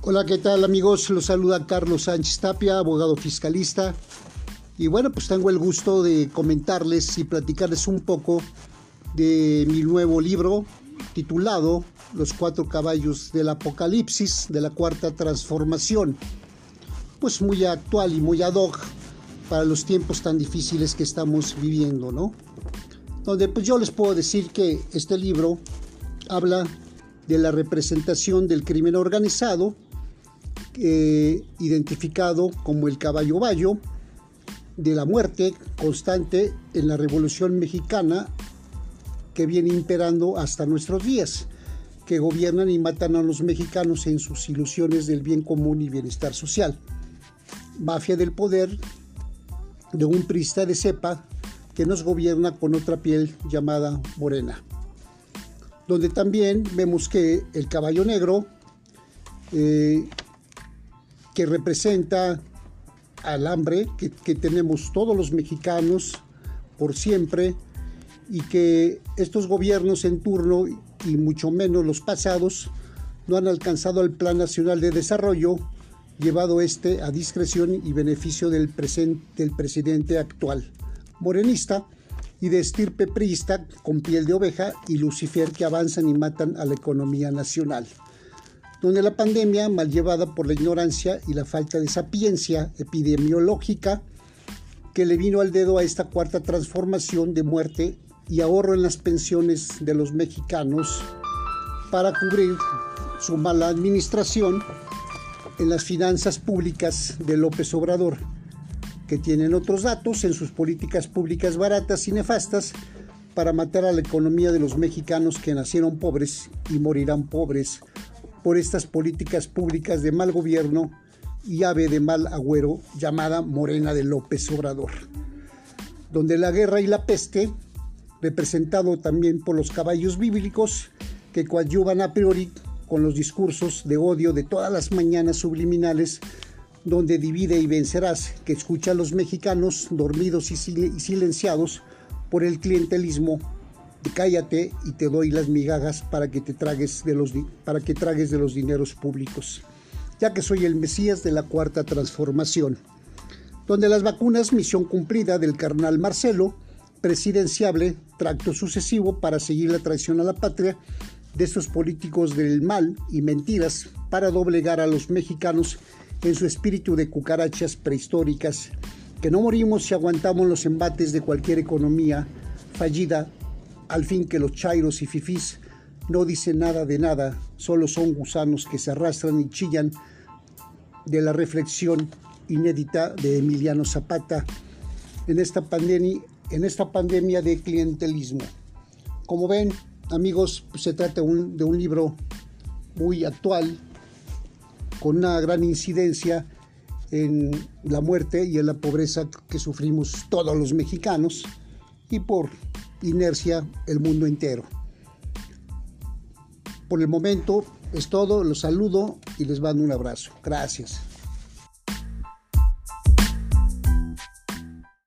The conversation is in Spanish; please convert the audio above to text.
Hola, ¿qué tal amigos? Los saluda Carlos Sánchez Tapia, abogado fiscalista. Y bueno, pues tengo el gusto de comentarles y platicarles un poco de mi nuevo libro titulado Los cuatro caballos del apocalipsis de la cuarta transformación. Pues muy actual y muy ad hoc para los tiempos tan difíciles que estamos viviendo, ¿no? Donde pues yo les puedo decir que este libro habla de la representación del crimen organizado eh, identificado como el caballo bayo de la muerte constante en la Revolución Mexicana que viene imperando hasta nuestros días, que gobiernan y matan a los mexicanos en sus ilusiones del bien común y bienestar social. Mafia del poder de un prista de cepa que nos gobierna con otra piel llamada morena. Donde también vemos que el caballo negro eh, que representa al hambre que, tenemos todos los mexicanos por siempre y que estos gobiernos en turno y mucho menos los pasados no han alcanzado el Plan Nacional de Desarrollo, llevado este a discreción y beneficio del, del presidente actual, morenista y de estirpe priista con piel de oveja y Lucifer que avanzan y matan a la economía nacional donde la pandemia, mal llevada por la ignorancia y la falta de sapiencia epidemiológica, que le vino al dedo a esta cuarta transformación de muerte y ahorro en las pensiones de los mexicanos para cubrir su mala administración en las finanzas públicas de López Obrador, que tienen otros datos en sus políticas públicas baratas y nefastas para matar a la economía de los mexicanos que nacieron pobres y morirán pobres por estas políticas públicas de mal gobierno y ave de mal agüero llamada Morena de López Obrador, donde la guerra y la peste, representado también por los caballos bíblicos que coadyuvan a priori con los discursos de odio de todas las mañanas subliminales, donde divide y vencerás, que escucha a los mexicanos dormidos y silenciados por el clientelismo cállate y te doy las migajas para que te tragues de los para que tragues de los dineros públicos, ya que soy el Mesías de la cuarta transformación, donde las vacunas misión cumplida del carnal Marcelo, presidenciable, tracto sucesivo para seguir la traición a la patria de estos políticos del mal y mentiras para doblegar a los mexicanos en su espíritu de cucarachas prehistóricas, que no morimos si aguantamos los embates de cualquier economía fallida al fin que los chairos y fifís no dicen nada de nada, solo son gusanos que se arrastran y chillan de la reflexión inédita de Emiliano Zapata en esta pandemia, de clientelismo. Como ven, amigos, pues, se trata de un libro muy actual, con una gran incidencia en la muerte y en la pobreza que sufrimos todos los mexicanos y por inercia el mundo entero. Por el momento es todo, los saludo y les mando un abrazo. Gracias.